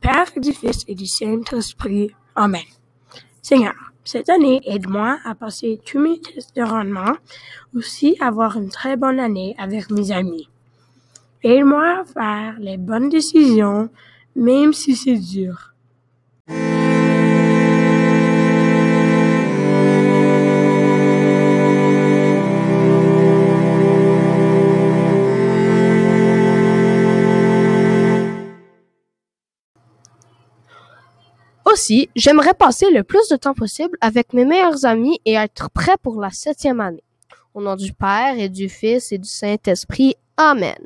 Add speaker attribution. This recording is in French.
Speaker 1: Père, du Fils et du Saint-Esprit. Amen. Seigneur, cette année, aide-moi à passer tous mes tests de rendement, aussi avoir une très bonne année avec mes amis. Aide-moi à faire les bonnes décisions, même si c'est dur.
Speaker 2: Aussi, j'aimerais passer le plus de temps possible avec mes meilleurs amis et être prêt pour la septième année. Au nom du Père et du Fils et du Saint-Esprit. Amen.